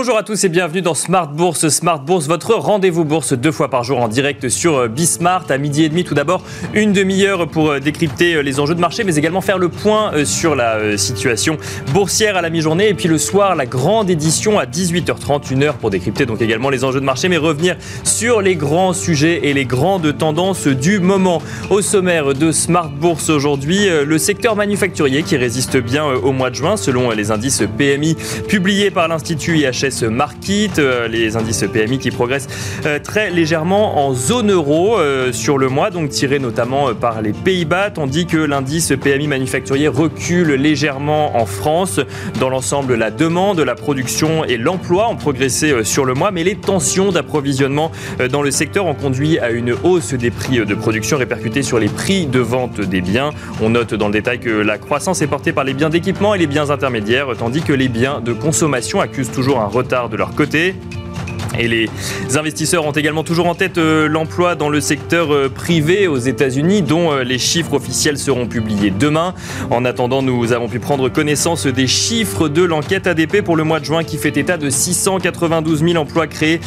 Bonjour à tous et bienvenue dans Smart Bourse. Smart Bourse, votre rendez-vous bourse deux fois par jour en direct sur euh, Bismart à midi et demi. Tout d'abord, une demi-heure pour euh, décrypter euh, les enjeux de marché, mais également faire le point sur la situation boursière à la mi-journée. Et puis le soir, la grande édition à 18h30, une heure pour décrypter donc également les enjeux de marché, mais revenir sur les grands sujets et les grandes tendances du moment. Au sommaire de Smart Bourse aujourd'hui, le secteur manufacturier qui résiste bien au mois de juin selon les indices PMI publiés par l'Institut IHS Market, euh, les indices PMI qui progressent euh, très légèrement en zone euro euh, sur le mois, donc tiré notamment par les Pays-Bas, tandis que l'indice PMI manufacturier recule légèrement en France. Dans l'ensemble, la demande, la production et l'emploi ont progressé sur le mois, mais les tensions d'approvisionnement dans le secteur ont conduit à une hausse des prix de production répercutée sur les prix de vente des biens. On note dans le détail que la croissance est portée par les biens d'équipement et les biens intermédiaires, tandis que les biens de consommation accusent toujours un retard de leur côté. Et les investisseurs ont également toujours en tête euh, l'emploi dans le secteur euh, privé aux États-Unis, dont euh, les chiffres officiels seront publiés demain. En attendant, nous avons pu prendre connaissance des chiffres de l'enquête ADP pour le mois de juin qui fait état de 692 000 emplois créés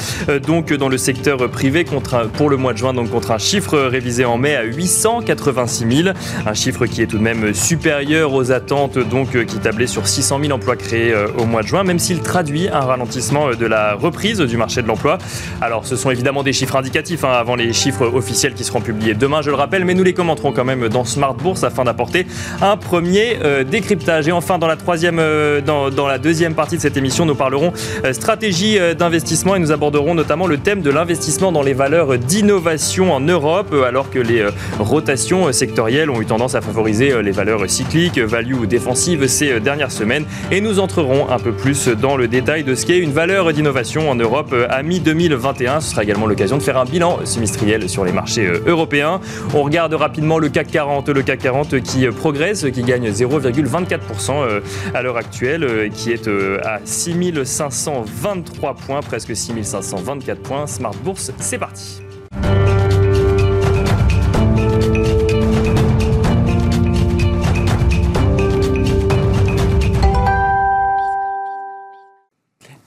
donc dans le secteur privé contre pour le mois de juin, donc contre un chiffre révisé en mai à 886 000, un chiffre qui est tout de même supérieur aux attentes donc qui tablait sur 600 000 emplois créés au mois de juin, même s'il traduit un ralentissement de la reprise du marché de l'emploi. Alors ce sont évidemment des chiffres indicatifs hein, avant les chiffres officiels qui seront publiés demain, je le rappelle, mais nous les commenterons quand même dans Smart Bourse afin d'apporter un premier euh, décryptage. Et enfin, dans la troisième, euh, dans, la deuxième partie de cette émission, nous parlerons euh, stratégie d'investissement et nous aborderons notamment le thème de l'investissement dans les valeurs d'innovation en Europe, alors que les rotations sectorielles ont eu tendance à favoriser les valeurs cycliques, value ou défensives ces dernières semaines. Et nous entrerons un peu plus dans le détail de ce qu'est une valeur d'innovation en Europe à mi-2021. Ce sera également l'occasion de faire un bilan semestriel sur les marchés euh, européens. On regarde rapidement le CAC 40, le CAC 40 qui euh, progresse, qui gagne 0,24% euh, à l'heure actuelle, qui est à 6523 points, presque 6524 points. Smart Bourse, c'est parti.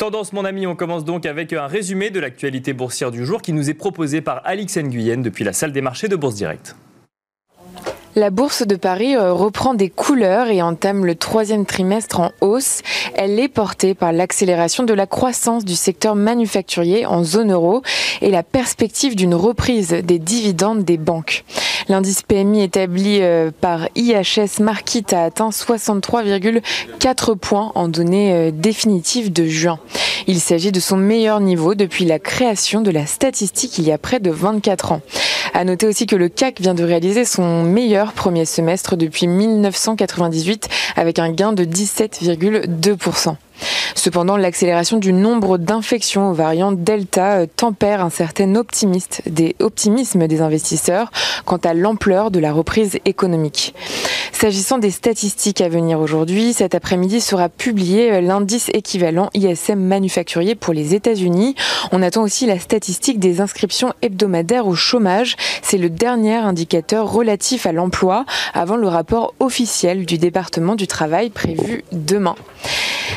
Tendance, mon ami, on commence donc avec un résumé de l'actualité boursière du jour qui nous est proposé par Alix Nguyen depuis la salle des marchés de Bourse Direct. La bourse de Paris euh, reprend des couleurs et entame le troisième trimestre en hausse. Elle est portée par l'accélération de la croissance du secteur manufacturier en zone euro et la perspective d'une reprise des dividendes des banques. L'indice PMI établi euh, par IHS Markit a atteint 63,4 points en données euh, définitives de juin. Il s'agit de son meilleur niveau depuis la création de la statistique il y a près de 24 ans. À noter aussi que le CAC vient de réaliser son meilleur premier semestre depuis 1998 avec un gain de 17,2%. Cependant, l'accélération du nombre d'infections aux variants Delta euh, tempère un certain optimisme des investisseurs quant à l'ampleur de la reprise économique. S'agissant des statistiques à venir aujourd'hui, cet après-midi sera publié euh, l'indice équivalent ISM manufacturier pour les États-Unis. On attend aussi la statistique des inscriptions hebdomadaires au chômage. C'est le dernier indicateur relatif à l'emploi avant le rapport officiel du département du travail prévu demain.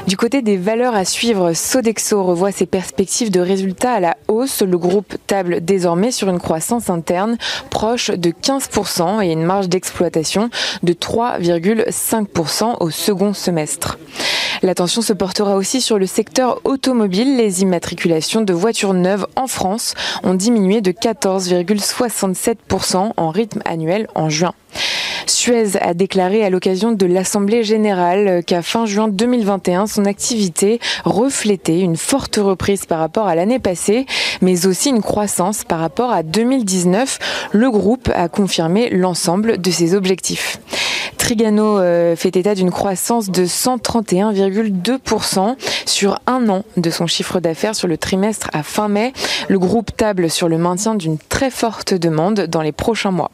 Du côté des valeurs à suivre, Sodexo revoit ses perspectives de résultats à la hausse. Le groupe table désormais sur une croissance interne proche de 15% et une marge d'exploitation de 3,5% au second semestre. L'attention se portera aussi sur le secteur automobile. Les immatriculations de voitures neuves en France ont diminué de 14,67% en rythme annuel en juin. Suez a déclaré à l'occasion de l'Assemblée générale qu'à fin juin 2021, son activité reflétait une forte reprise par rapport à l'année passée, mais aussi une croissance par rapport à 2019. Le groupe a confirmé l'ensemble de ses objectifs. Trigano euh, fait état d'une croissance de 131,2% sur un an de son chiffre d'affaires sur le trimestre à fin mai. Le groupe table sur le maintien d'une très forte demande dans les prochains mois.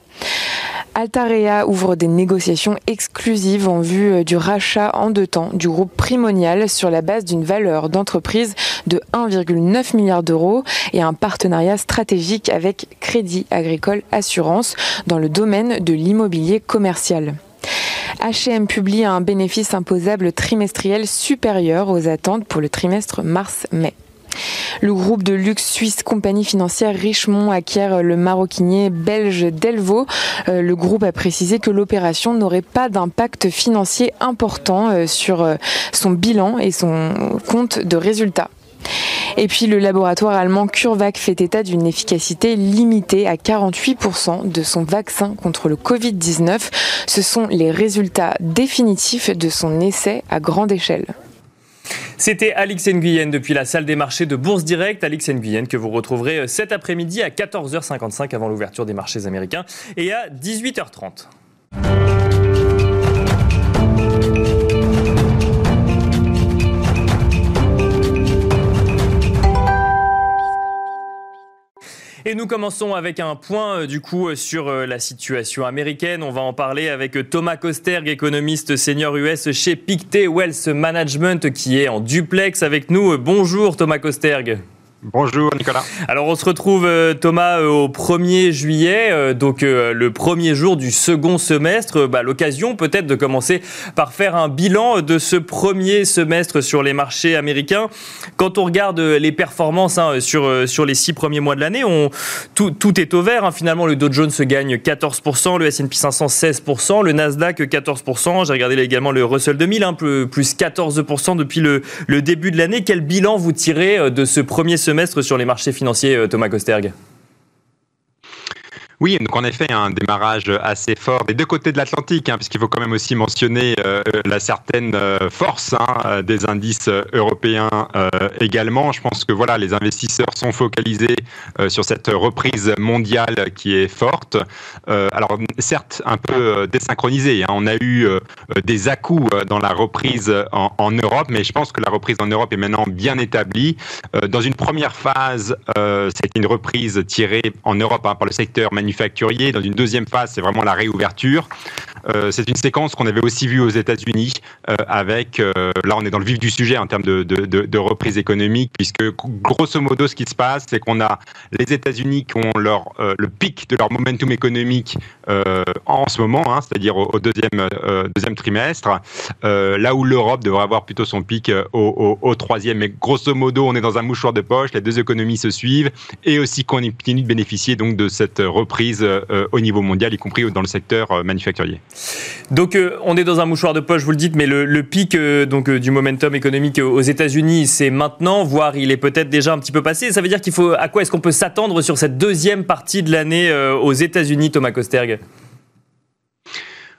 Altarea ouvre des négociations exclusives en vue du rachat en deux temps du groupe Primonial sur la base d'une valeur d'entreprise de 1,9 milliard d'euros et un partenariat stratégique avec Crédit Agricole Assurance dans le domaine de l'immobilier commercial. H&M publie un bénéfice imposable trimestriel supérieur aux attentes pour le trimestre mars-mai. Le groupe de luxe suisse compagnie financière Richemont acquiert le maroquinier belge Delvaux. Euh, le groupe a précisé que l'opération n'aurait pas d'impact financier important euh, sur euh, son bilan et son compte de résultats. Et puis le laboratoire allemand CureVac fait état d'une efficacité limitée à 48% de son vaccin contre le Covid-19. Ce sont les résultats définitifs de son essai à grande échelle. C'était Alix Nguyen depuis la salle des marchés de Bourse Direct. Alix Nguyen que vous retrouverez euh, cet après-midi à 14h55 avant l'ouverture des marchés américains et à 18h30. Et nous commençons avec un point euh, du coup euh, sur euh, la situation américaine. On va en parler avec Thomas Kosterg, économiste senior US chez Pictet Wealth Management, qui est en duplex avec nous. Bonjour Thomas Kosterg. Bonjour Nicolas. Alors on se retrouve euh, Thomas euh, au 1er juillet, euh, donc le premier jour du second semestre. Bah, L'occasion peut-être de commencer par faire un bilan de ce premier semestre sur les marchés américains. Quand on regarde les performances hein, sur, sur les six premiers mois de l'année, tout, tout est au vert. Hein. Finalement le Dow Jones se gagne 14%, le S&P 500 16%, le Nasdaq 14%. J'ai regardé également le Russell 2000, hein, plus 14% depuis le, le début de l'année. Quel bilan vous tirez de ce premier semestre sur les marchés financiers, euh, Thomas Kosterg? Oui, donc en effet, un démarrage assez fort des deux côtés de l'Atlantique, hein, puisqu'il faut quand même aussi mentionner euh, la certaine euh, force hein, des indices européens également. Je pense que voilà, les investisseurs sont focalisés sur cette reprise mondiale qui est forte. alors certes, un peu désynchronisée. Hein. On a eu des à-coups dans la reprise en, Europe, mais je pense que la reprise en Europe est maintenant bien établie. dans une première phase, c'était une reprise tirée en Europe par le secteur manufacturier Dans une deuxième phase, c'est vraiment la réouverture. Euh, c'est une séquence qu'on avait aussi vue aux États-Unis euh, avec, euh, là on est dans le vif du sujet en termes de, reprise économique, puisque grosso modo ce qui se passe, c'est qu'on a les États-Unis qui ont leur, le pic de leur momentum économique en ce moment, hein, c'est-à-dire au, deuxième, trimestre, là où l'Europe devrait avoir plutôt son pic au, au, troisième. Mais grosso modo, on est dans un mouchoir de poche, les deux économies se suivent, et aussi qu'on continue de bénéficier donc de cette reprise au niveau mondial, y compris dans le secteur manufacturier. Donc euh, on est dans un mouchoir de poche, vous le dites, mais le, pic euh, euh, du momentum économique aux États-Unis, c'est maintenant, voire il est peut-être déjà un petit peu passé. Ça veut dire qu'il faut à quoi est-ce qu'on peut s'attendre sur cette deuxième partie de l'année aux États-Unis, Thomas Kosterg?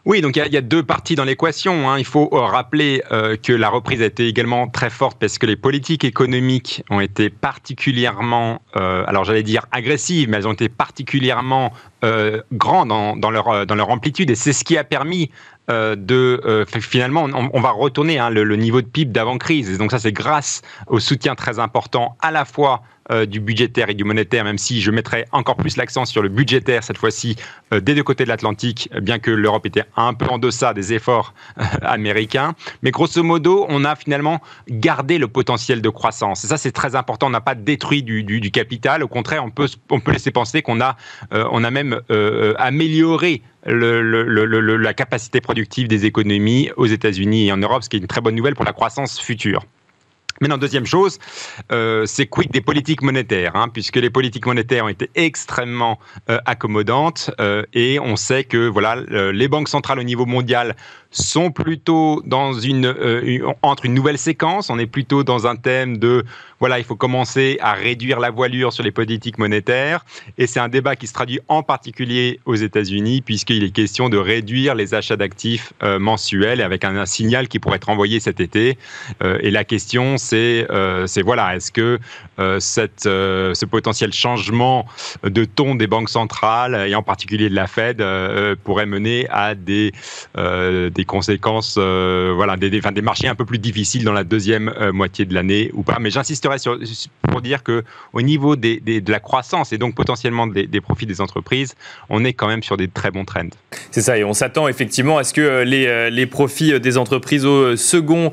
Oui, donc il y, a deux parties dans l'équation. Hein. Il faut rappeler que la reprise a été également très forte parce que les politiques économiques ont été particulièrement, alors j'allais dire agressives, mais elles ont été particulièrement euh, grand dans, leur, euh, dans leur amplitude et c'est ce qui a permis euh, de finalement on, va retourner hein, le, niveau de PIB d'avant crise donc ça c'est grâce au soutien très important à la fois du budgétaire et du monétaire, même si je mettrais encore plus l'accent sur le budgétaire cette fois-ci des deux côtés de l'Atlantique, bien que l'Europe était un peu en deçà des efforts américains. Mais grosso modo, on a finalement gardé le potentiel de croissance. Et ça, c'est très important. On n'a pas détruit du, du, capital. Au contraire, on peut, on peut laisser penser qu'on a, on a même euh, améliorer la capacité productive des économies aux États-Unis et en Europe, ce qui est une très bonne nouvelle pour la croissance future. Maintenant, deuxième chose, euh, c'est quick des politiques monétaires, hein, puisque les politiques monétaires ont été extrêmement euh, accommodantes et on sait que voilà, les banques centrales au niveau mondial sont plutôt dans une, entre une nouvelle séquence. On est plutôt dans un thème de voilà, il faut commencer à réduire la voilure sur les politiques monétaires. Et c'est un débat qui se traduit en particulier aux États-Unis, puisqu'il est question de réduire les achats d'actifs euh, mensuels avec un, signal qui pourrait être envoyé cet été. Euh, et la question, c'est euh, voilà, est-ce que cette, ce potentiel changement de ton des banques centrales, et en particulier de la Fed, pourrait mener à des des conséquences, voilà, des, des, marchés un peu plus difficiles dans la deuxième moitié de l'année ou pas. Mais j'insisterai sur, pour dire que au niveau des, de la croissance et donc potentiellement des, des, profits des entreprises, on est quand même sur des très bons trends. C'est ça, et on s'attend effectivement à ce que les, les profits des entreprises au second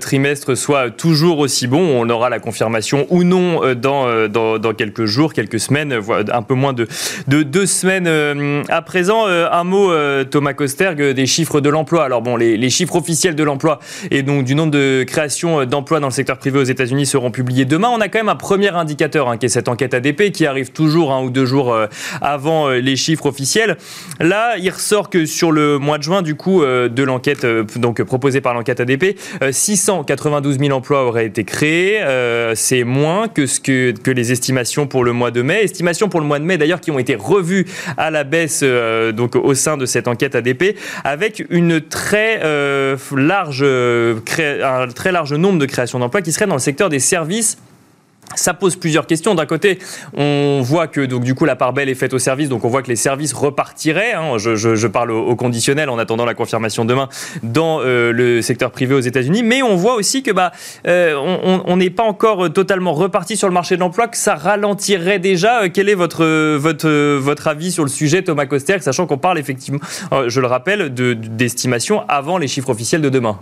trimestre soient toujours aussi bons. On aura la confirmation ou non dans, dans, quelques jours, quelques semaines, un peu moins de, de deux semaines euh, à présent. Euh, un mot, euh, Thomas Kosterg, des chiffres de l'emploi. Alors bon, les, chiffres officiels de l'emploi et donc du nombre de créations d'emplois dans le secteur privé aux États-Unis seront publiés demain. On a quand même un premier indicateur, hein, qui est cette enquête ADP, qui arrive toujours un ou deux jours avant les chiffres officiels. Là, il ressort que sur le mois de juin, du coup, de l'enquête donc proposée par l'enquête ADP, 692 000 emplois auraient été créés. C'est moins que ce que, que les estimations pour le mois de mai. Estimations pour le mois de mai d'ailleurs qui ont été revues à la baisse euh, donc au sein de cette enquête ADP avec une très euh, euh, un très large nombre de créations d'emplois qui seraient dans le secteur des services ça pose plusieurs questions. D'un côté, on voit que du coup la part belle est faite aux services, donc on voit que les services repartiraient. Hein. je, parle au, conditionnel en attendant la confirmation demain dans euh, le secteur privé aux États-Unis, mais on voit aussi que bah euh, on n'est pas encore totalement reparti sur le marché de l'emploi, que ça ralentirait déjà. Euh, quel est votre avis sur le sujet, Thomas Coster, sachant qu'on parle effectivement, je le rappelle, d'estimation avant les chiffres officiels de demain?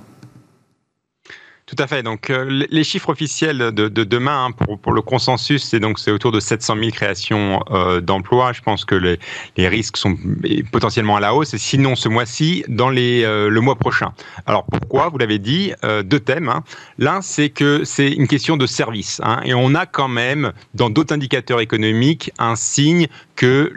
Tout à fait. Donc, euh, les chiffres officiels de, demain hein, pour, le consensus, c'est donc autour de 700 000 créations euh, d'emplois. Je pense que les, risques sont potentiellement à la hausse. Sinon, ce mois-ci, dans euh, le mois prochain. Alors, pourquoi? Vous l'avez dit, deux thèmes. Hein. L'un, c'est que c'est une question de service. Hein, et on a quand même, dans d'autres indicateurs économiques, un signe que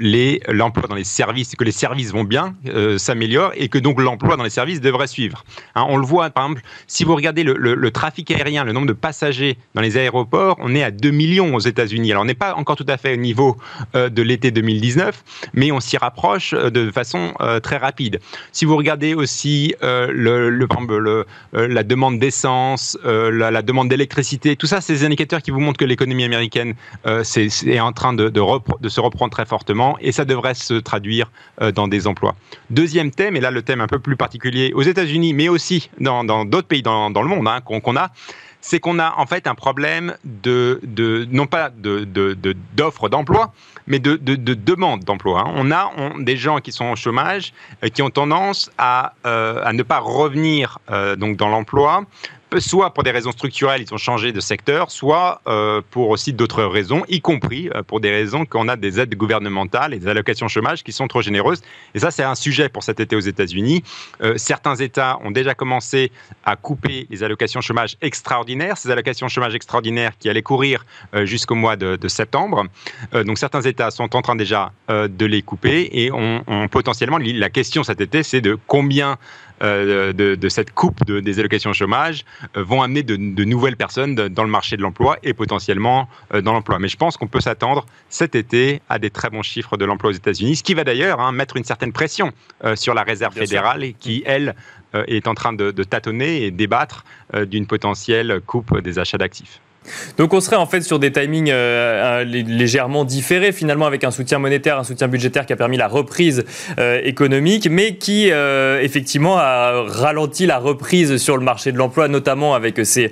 l'emploi dans les services, que les services vont bien, euh, s'améliorent et que donc l'emploi dans les services devrait suivre. Hein, on le voit, par exemple, si vous regardez le, trafic aérien, le nombre de passagers dans les aéroports, on est à 2 millions aux États-Unis. Alors on n'est pas encore tout à fait au niveau euh, de l'été 2019, mais on s'y rapproche euh, de façon très rapide. Si vous regardez aussi le, le, la demande d'essence, la, demande d'électricité, tout ça, c'est des indicateurs qui vous montrent que l'économie américaine est, en train de, de se reprendre très et ça devrait se traduire euh, dans des emplois. Deuxième thème, et là le thème un peu plus particulier aux États-Unis, mais aussi dans d'autres pays dans, le monde hein, qu'on a, c'est qu'on a en fait un problème de, de non pas d'offres de, de, d'emploi, mais de, demande d'emploi. Hein. On a des gens qui sont au chômage, euh, qui ont tendance à, euh, à ne pas revenir donc dans l'emploi soit pour des raisons structurelles, ils ont changé de secteur, soit euh, pour aussi d'autres raisons, y compris euh, pour des raisons qu'on a des aides gouvernementales et des allocations chômage qui sont trop généreuses. Et ça, c'est un sujet pour cet été aux États-Unis. Euh, certains États ont déjà commencé à couper les allocations chômage extraordinaires, ces allocations chômage extraordinaires qui allaient courir jusqu'au mois de, septembre. donc certains États sont en train déjà de les couper et on, on potentiellement, la question cet été, c'est de combien euh, de, cette coupe des allocations chômage euh, vont amener de, nouvelles personnes dans le marché de l'emploi et potentiellement euh, dans l'emploi. Mais je pense qu'on peut s'attendre cet été à des très bons chiffres de l'emploi aux États-Unis, ce qui va d'ailleurs hein, mettre une certaine pression sur la réserve fédérale qui, elle, est en train de, tâtonner et débattre d'une potentielle coupe des achats d'actifs. Donc on serait en fait sur des timings euh, euh, légèrement différés finalement avec un soutien monétaire, un soutien budgétaire qui a permis la reprise euh, économique, mais qui effectivement a ralenti la reprise sur le marché de l'emploi, notamment avec ces,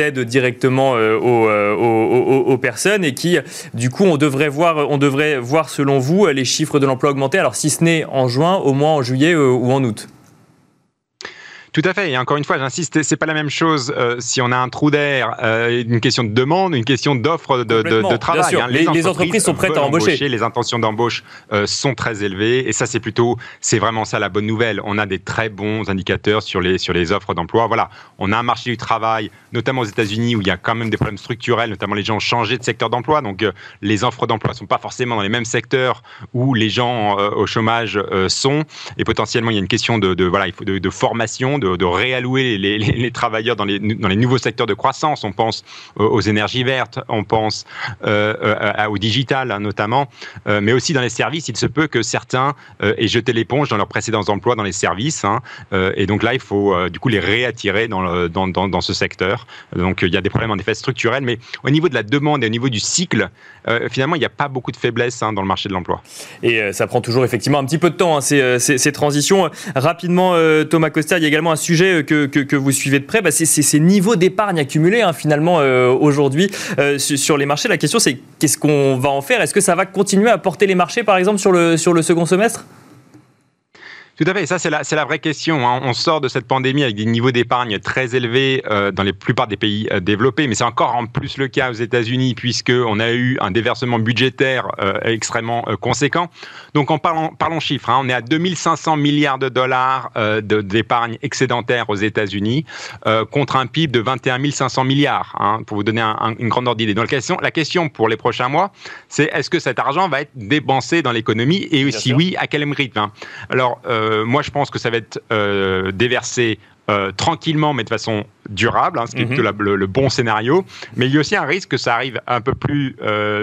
aides directement aux, personnes et qui du coup on devrait voir, on devrait voir selon vous les chiffres de l'emploi augmenter. Alors si ce n'est en juin, au moins en juillet ou en août. Tout à fait. Et encore une fois, j'insiste, c'est pas la même chose euh, si on a un trou d'air, euh, une question de demande, une question d'offre de, de, travail. Hein. Les, entreprises, sont prêtes à embaucher. Les intentions d'embauche euh, sont très élevées. Et ça, c'est plutôt, c'est vraiment ça la bonne nouvelle. On a des très bons indicateurs sur les, sur les offres d'emploi. Voilà. On a un marché du travail, notamment aux États-Unis, où il y a quand même des problèmes structurels, notamment les gens ont changé de secteur d'emploi. Donc, les offres d'emploi sont pas forcément dans les mêmes secteurs où les gens au chômage sont. Et potentiellement, il y a une question de, voilà, il faut de, de formation de, réallouer les, travailleurs dans les, nouveaux secteurs de croissance. On pense aux énergies vertes, on pense au digital hein, notamment, mais aussi dans les services. Il se peut que certains aient jeté l'éponge dans leurs précédents emplois dans les services. Hein, et donc là, il faut du coup les réattirer dans, ce secteur. Donc il y a des problèmes en effet structurels, mais au niveau de la demande et au niveau du cycle, finalement, il n'y a pas beaucoup de faiblesse hein, dans le marché de l'emploi. Et ça prend toujours effectivement un petit peu de temps, ces, ces, transitions. Rapidement, Thomas Costa, il y a également un sujet que, que, vous suivez de près, bah, c'est ces niveaux d'épargne accumulés hein, finalement aujourd'hui sur les marchés. La question c'est qu'est-ce qu'on va en faire? Est-ce que ça va continuer à porter les marchés par exemple sur le, sur le second semestre? Tout à fait, ça c'est la, la, vraie question. Hein. On sort de cette pandémie avec des niveaux d'épargne très élevés euh, dans les plupart des pays euh, développés, mais c'est encore en plus le cas aux États-Unis puisqu'on a eu un déversement budgétaire euh, extrêmement conséquent. Donc en parlant, parlons chiffres, hein, on est à 2500 milliards de dollars d'épargne excédentaire aux États-Unis contre un PIB de 21 500 milliards, hein, pour vous donner une grande ordre d'idée. Donc la question, la question pour les prochains mois, c'est est-ce que cet argent va être dépensé dans l'économie et aussi oui, à quel rythme Alors euh, moi, je pense que ça va être euh, déversé euh, tranquillement, mais de façon durable, hein, ce qui est mhm. le, bon scénario. Mais il y a aussi un risque que ça arrive un peu plus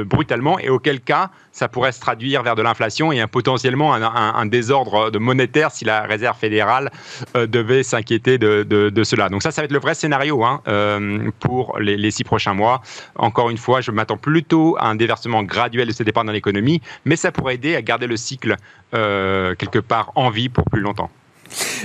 brutalement, et auquel cas, ça pourrait se traduire vers de l'inflation et un, potentiellement un, désordre de monétaire si la Réserve fédérale devait s'inquiéter de, cela. Donc ça, ça va être le vrai scénario hein, pour les, les, six prochains mois. Encore une fois, je m'attends plutôt à un déversement graduel de ces dépenses dans l'économie, mais ça pourrait aider à garder le cycle quelque part en vie pour plus longtemps.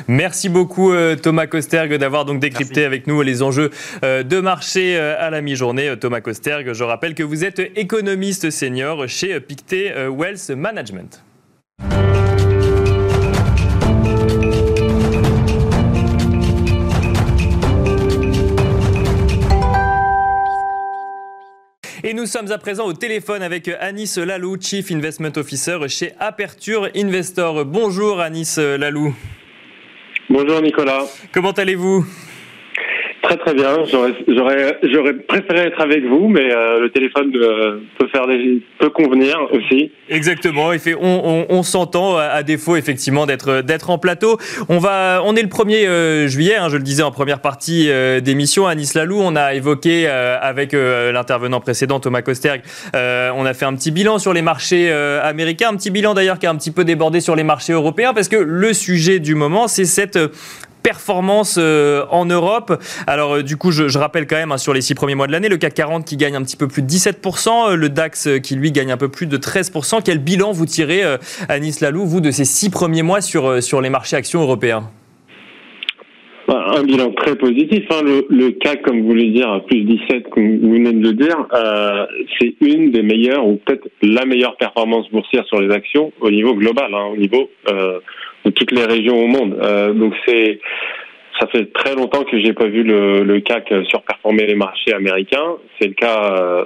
Merci beaucoup euh, Thomas Kosterg d'avoir donc décrypté avec nous les enjeux euh, de marché euh, à la mi-journée. Thomas Kosterg, je rappelle que vous êtes économiste senior chez Pictet Wealth Management. Et nous sommes à présent au téléphone avec Anis Lalou, Chief Investment Officer chez Aperture Investor. Bonjour Anis Lalou. Bonjour Nicolas. Comment allez-vous? Très très bien. J'aurais préféré être avec vous, mais euh, le téléphone euh, peut faire peut convenir aussi. Exactement. on, s'entend à défaut effectivement d'être en plateau. On est le 1er euh, juillet. Hein, je le disais en première partie d'émission. À Nice Lalou, on a évoqué avec l'intervenant précédent Thomas Kosterg, on a fait un petit bilan sur les marchés américains, un petit bilan d'ailleurs qui a un petit peu débordé sur les marchés européens parce que le sujet du moment, c'est cette performance euh, en Europe. Alors euh, du coup, je, rappelle quand même hein, sur les six premiers mois de l'année, le CAC 40 qui gagne un petit peu plus de 17%, euh, le DAX qui lui gagne un peu plus de 13%. Quel bilan vous tirez, Anis Lalou, vous, de ces six premiers mois sur, sur les marchés actions européens? Bah, un bilan très positif. Hein. Le, CAC, comme vous voulez dire, plus 17, comme vous venez de le dire, c'est une des meilleures, ou peut-être la meilleure performance boursière sur les actions au niveau global, hein, au niveau de toutes les régions au monde. Euh, donc c'est ça fait très longtemps que j'ai pas vu le, le, CAC surperformer les marchés américains. C'est le cas euh,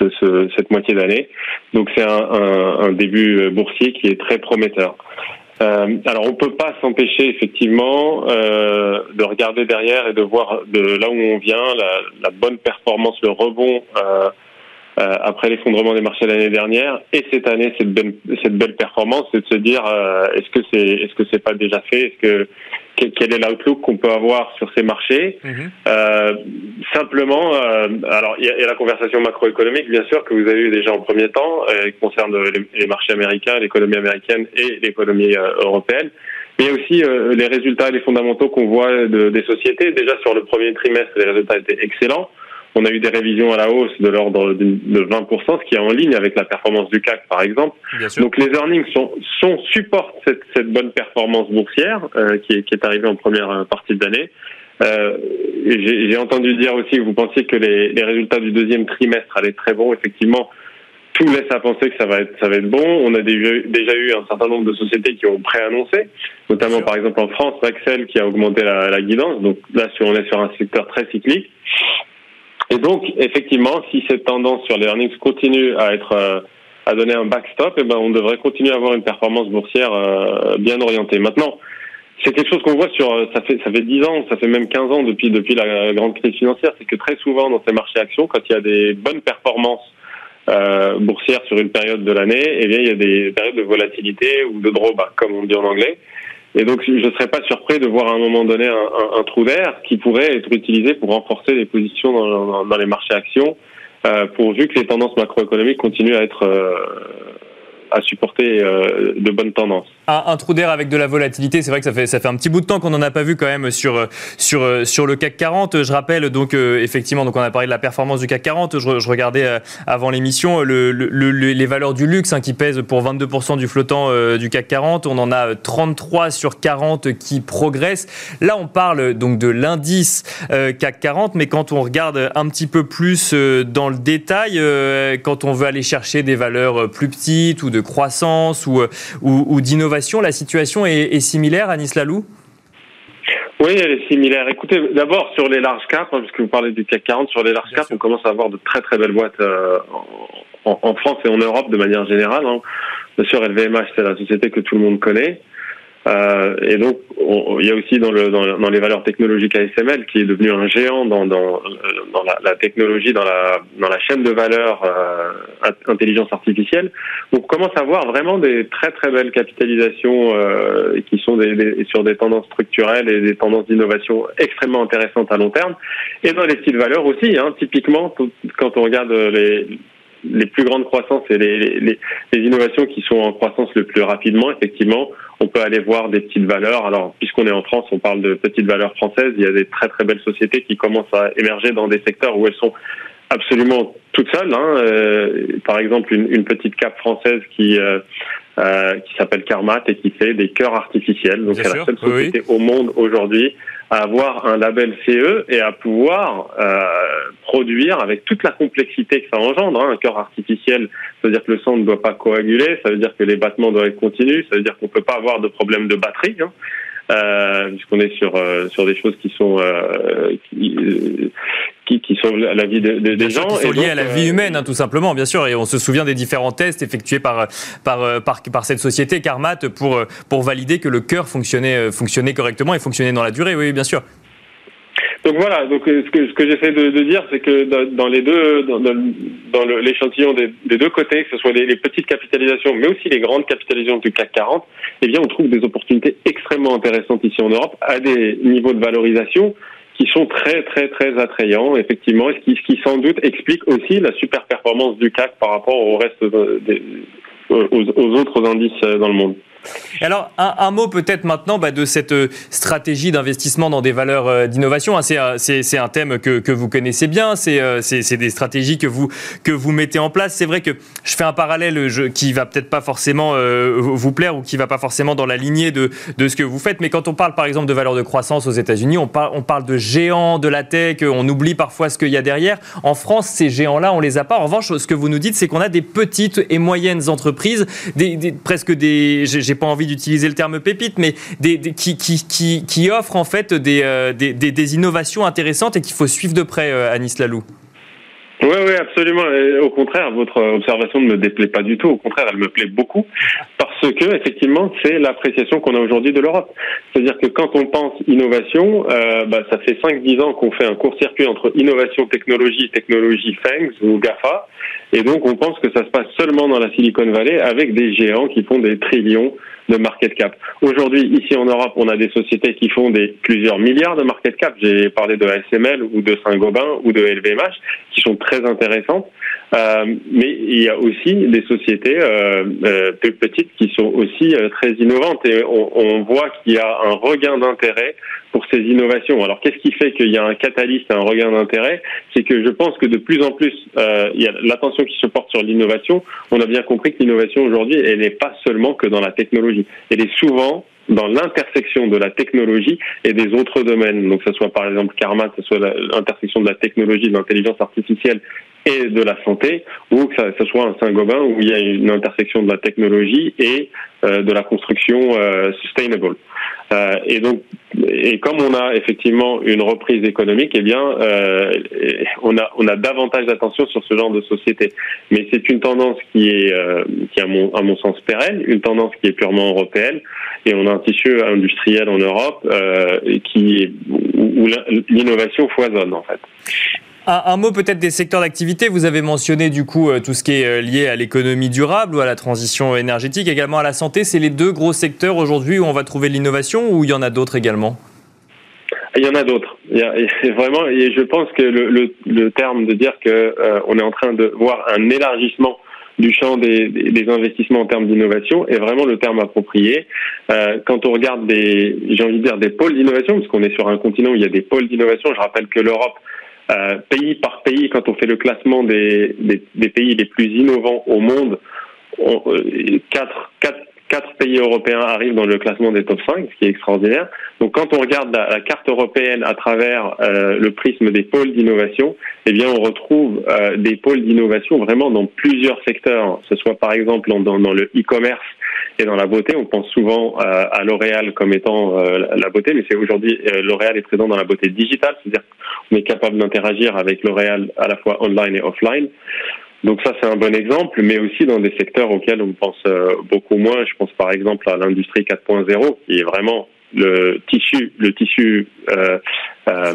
ce, cette moitié d'année. Donc c'est un, un, un, début boursier qui est très prometteur. Euh, alors on peut pas s'empêcher effectivement euh, de regarder derrière et de voir de là où on vient la, la bonne performance, le rebond euh, après l'effondrement des marchés l'année dernière et cette année cette belle, cette belle performance, c'est de se dire euh, est-ce que c'est est-ce que c'est pas déjà fait? Est-ce que quel est l'outlook qu'on peut avoir sur ces marchés? Mhm. euh, Simplement, euh, alors il y, a la conversation macroéconomique bien sûr que vous avez eu déjà en premier temps, qui concerne les, marchés américains, l'économie américaine et l'économie européenne mais il y a aussi les résultats, les fondamentaux qu'on voit de, des sociétés. Déjà sur le premier trimestre, les résultats étaient excellents. On a eu des révisions à la hausse de l'ordre de 20%, ce qui est en ligne avec la performance du CAC, par exemple. Donc les earnings sont, sont supportent cette, cette bonne performance boursière euh, qui, est, qui est arrivée en première euh, partie de l'année. Euh, J'ai entendu dire aussi que vous pensiez que les, les, résultats du deuxième trimestre allaient très bons. Effectivement, tout laisse à penser que ça va être ça va être bon. On a déjà, déjà eu un certain nombre de sociétés qui ont préannoncé, notamment par exemple en France, Axel qui a augmenté la, la guidance. Donc là, on est sur un secteur très cyclique. Et donc, effectivement, si cette tendance sur les earnings continue à être euh, à donner un backstop, eh ben, on devrait continuer à avoir une performance boursière euh, bien orientée. Maintenant, c'est quelque chose qu'on voit sur euh, ça fait ça fait 10 ans, ça fait même 15 ans depuis depuis la grande crise financière, c'est que très souvent dans ces marchés actions, quand il y a des bonnes performances euh, boursières sur une période de l'année, eh bien il y a des périodes de volatilité ou de drawback, comme on dit en anglais. Et donc, je ne serais pas surpris de voir à un moment donné un, trou d'air qui pourrait être utilisé pour renforcer les positions dans, les marchés actions, euh, pourvu que les tendances macroéconomiques continuent à être euh, à supporter euh, de bonnes tendances. Un, trou d'air avec de la volatilité, c'est vrai que ça fait, ça fait un petit bout de temps qu'on n'en a pas vu quand même sur, sur, sur le CAC 40. Je rappelle donc euh, effectivement, donc on a parlé de la performance du CAC 40. Je, regardais euh, avant l'émission le, les valeurs du luxe hein, qui pèsent pour 22% du flottant du CAC 40. On en a 33 sur 40 qui progressent. Là, on parle donc de l'indice CAC 40, mais quand on regarde un petit peu plus dans le détail, quand on veut aller chercher des valeurs plus petites ou de croissance ou, euh, ou, d'innovation, la situation est, similaire, Anis Lalou? Oui, elle est similaire. Écoutez, d'abord sur les larges caps, hein, puisque vous parlez du CAC 40, sur les larges caps, on commence à avoir de très très belles boîtes euh, en, France et en Europe de manière générale. Hein. Bien sûr, LVMH, c'est la société que tout le monde connaît. Euh, et donc, il y a aussi dans, le, dans, les valeurs technologiques ASML, qui est devenu un géant dans, dans la, technologie, dans la, chaîne de valeur euh, intelligence artificielle. On commence à voir vraiment des très très belles capitalisations euh, qui sont sur des tendances structurelles et des tendances d'innovation extrêmement intéressantes à long terme. Et dans les styles valeurs aussi, hein, typiquement, quand on regarde les les plus grandes croissances et les, les, les, innovations qui sont en croissance le plus rapidement, effectivement, on peut aller voir des petites valeurs. Alors, puisqu'on est en France, on parle de petites valeurs françaises. Il y a des très très belles sociétés qui commencent à émerger dans des secteurs où elles sont absolument toutes seules. Hein. Euh, par exemple, une, une, petite cap française qui euh, euh, qui s'appelle Carmat et qui fait des cœurs artificiels. Donc, c'est la seule société au monde aujourd'hui à avoir un label CE et à pouvoir euh, produire avec toute la complexité que ça engendre. Hein. Un cœur artificiel, ça veut dire que le sang ne doit pas coaguler, ça veut dire que les battements doivent être continus, ça veut dire qu'on peut pas avoir de problème de batterie. Hein. Euh, puisqu'on est sur euh, sur des choses qui sont euh, qui, qui, qui sauvent la vie de, des gens. Qui sont liés à la vie humaine, hein, tout simplement, bien sûr. Et on se souvient des différents tests effectués par par par, par cette société Carmat pour pour valider que le cœur fonctionnait fonctionnait correctement et fonctionnait dans la durée. Oui, bien sûr. Donc voilà, donc euh, ce que, ce que j'essaie de, de, dire, c'est que dans, les deux, dans, dans l'échantillon des, des, deux côtés, que ce soit les, les, petites capitalisations, mais aussi les grandes capitalisations du CAC 40, eh bien, on trouve des opportunités extrêmement intéressantes ici en Europe à des niveaux de valorisation qui sont très très très attrayants, effectivement, ce qui, ce qui sans doute explique aussi la super performance du CAC par rapport au reste des, aux autres indices dans le monde. Alors, un, mot peut-être maintenant bah, de cette euh, stratégie d'investissement dans des valeurs euh, d'innovation. Hein, euh, c'est un thème que, vous connaissez bien, c'est des stratégies que vous, que vous mettez en place. C'est vrai que je fais un parallèle je, qui va peut-être pas forcément vous plaire ou qui va pas forcément dans la lignée de, de, ce que vous faites, mais quand on parle par exemple de valeurs de croissance aux États-Unis, on, parle de géants de la tech, on oublie parfois ce qu'il y a derrière. En France, ces géants-là, on les a pas. En revanche, ce que vous nous dites, c'est qu'on a des petites et moyennes entreprises, des, presque des, pas envie d'utiliser le terme pépite, mais des, qui, qui, qui, en fait des, euh, des, des, innovations intéressantes et qu'il faut suivre de près, euh, Anis Lalou. Oui, oui, absolument. au contraire, votre observation ne me déplaît pas du tout. Au contraire, elle me plaît beaucoup parce que, effectivement, c'est l'appréciation qu'on a aujourd'hui de l'Europe. C'est-à-dire que quand on pense innovation, euh, bah, ça fait 5-10 ans qu'on fait un court-circuit entre innovation, technologie, technologie FANGS ou GAFA. Et donc, on pense que ça se passe seulement dans la Silicon Valley avec des géants qui font des trillions de market cap. Aujourd'hui, ici en Europe, on a des sociétés qui font des plusieurs milliards de market cap. J'ai parlé de ASML ou de Saint-Gobain ou de LVMH qui sont très intéressantes. Euh, mais il y a aussi des sociétés euh, euh plus petites qui sont aussi très innovantes et on, on voit qu'il y a un regain d'intérêt pour ces innovations. Alors qu'est-ce qui fait qu'il y a un catalyste, un regain d'intérêt? C'est que je pense que de plus en plus, euh, il y a l'attention qui se porte sur l'innovation. On a bien compris que l'innovation aujourd'hui, elle n'est pas seulement que dans la technologie. Elle est souvent dans l'intersection de la technologie et des autres domaines. Donc, que ce soit par exemple Karma, que ce soit l'intersection de la technologie, de l'intelligence artificielle et de la santé, ou que ce soit un Saint-Gobain où il y a une intersection de la technologie et euh, de la construction euh, sustainable. Euh, et donc, et comme on a effectivement une reprise économique, eh bien, on a on a davantage d'attention sur ce genre de société. Mais c'est une tendance qui est qui à mon à mon sens pérenne, une tendance qui est purement européenne, et on a un tissu industriel en Europe qui où l'innovation foisonne en fait. Un, mot peut-être des secteurs d'activité. Vous avez mentionné du coup tout ce qui est lié à l'économie durable ou à la transition énergétique, également à la santé. C'est les deux gros secteurs aujourd'hui où on va trouver l'innovation ou il y en a d'autres également? Il y en a d'autres. vraiment, je pense que le, terme de dire que euh, on est en train de voir un élargissement du champ des, des, investissements en termes d'innovation est vraiment le terme approprié. Euh, quand on regarde des, j'ai envie de dire des pôles d'innovation, parce qu'on est sur un continent où il y a des pôles d'innovation. Je rappelle que l'Europe, euh, pays par pays, quand on fait le classement des, des, des pays les plus innovants au monde, on, euh, quatre, quatre quatre pays européens arrivent dans le classement des top 5, ce qui est extraordinaire. Donc quand on regarde la, carte européenne à travers euh, le prisme des pôles d'innovation, eh bien on retrouve euh, des pôles d'innovation vraiment dans plusieurs secteurs, ce soit par exemple dans, dans le e-commerce et dans la beauté. On pense souvent euh, à L'Oréal comme étant la beauté, mais c'est aujourd'hui L'Oréal est présent dans la beauté digitale, c'est-à-dire est capable d'interagir avec L'Oréal à la fois online et offline. Donc ça, c'est un bon exemple, mais aussi dans des secteurs auxquels on pense euh, beaucoup moins. Je pense par exemple à l'industrie 4.0, qui est vraiment le tissu, le tissu euh, euh,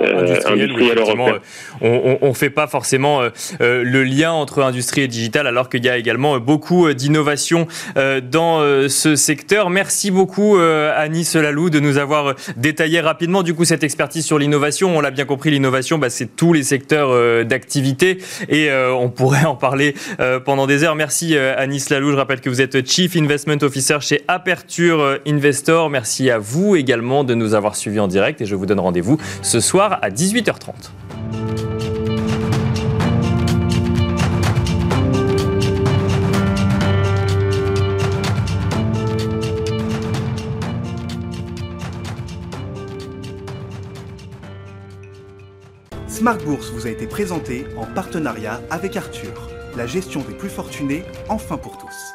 euh, industriel, européen. On ne fait pas forcément le lien entre industrie et digital, alors qu'il y a également beaucoup d'innovation dans ce secteur. Merci beaucoup, Annie Selalou, de nous avoir détaillé rapidement du coup cette expertise sur l'innovation. On l'a bien compris, l'innovation, bah, c'est tous les secteurs d'activité et on pourrait en parler pendant des heures. Merci, Annie Selalou. Je rappelle que vous êtes Chief Investment Officer chez Aperture Investor. Merci à vous également de nous avoir suivis en direct et je vous donne rendez-vous ce soir à 18h30. Smart Bourse vous a été présenté en partenariat avec Arthur, la gestion des plus fortunés, enfin pour tous.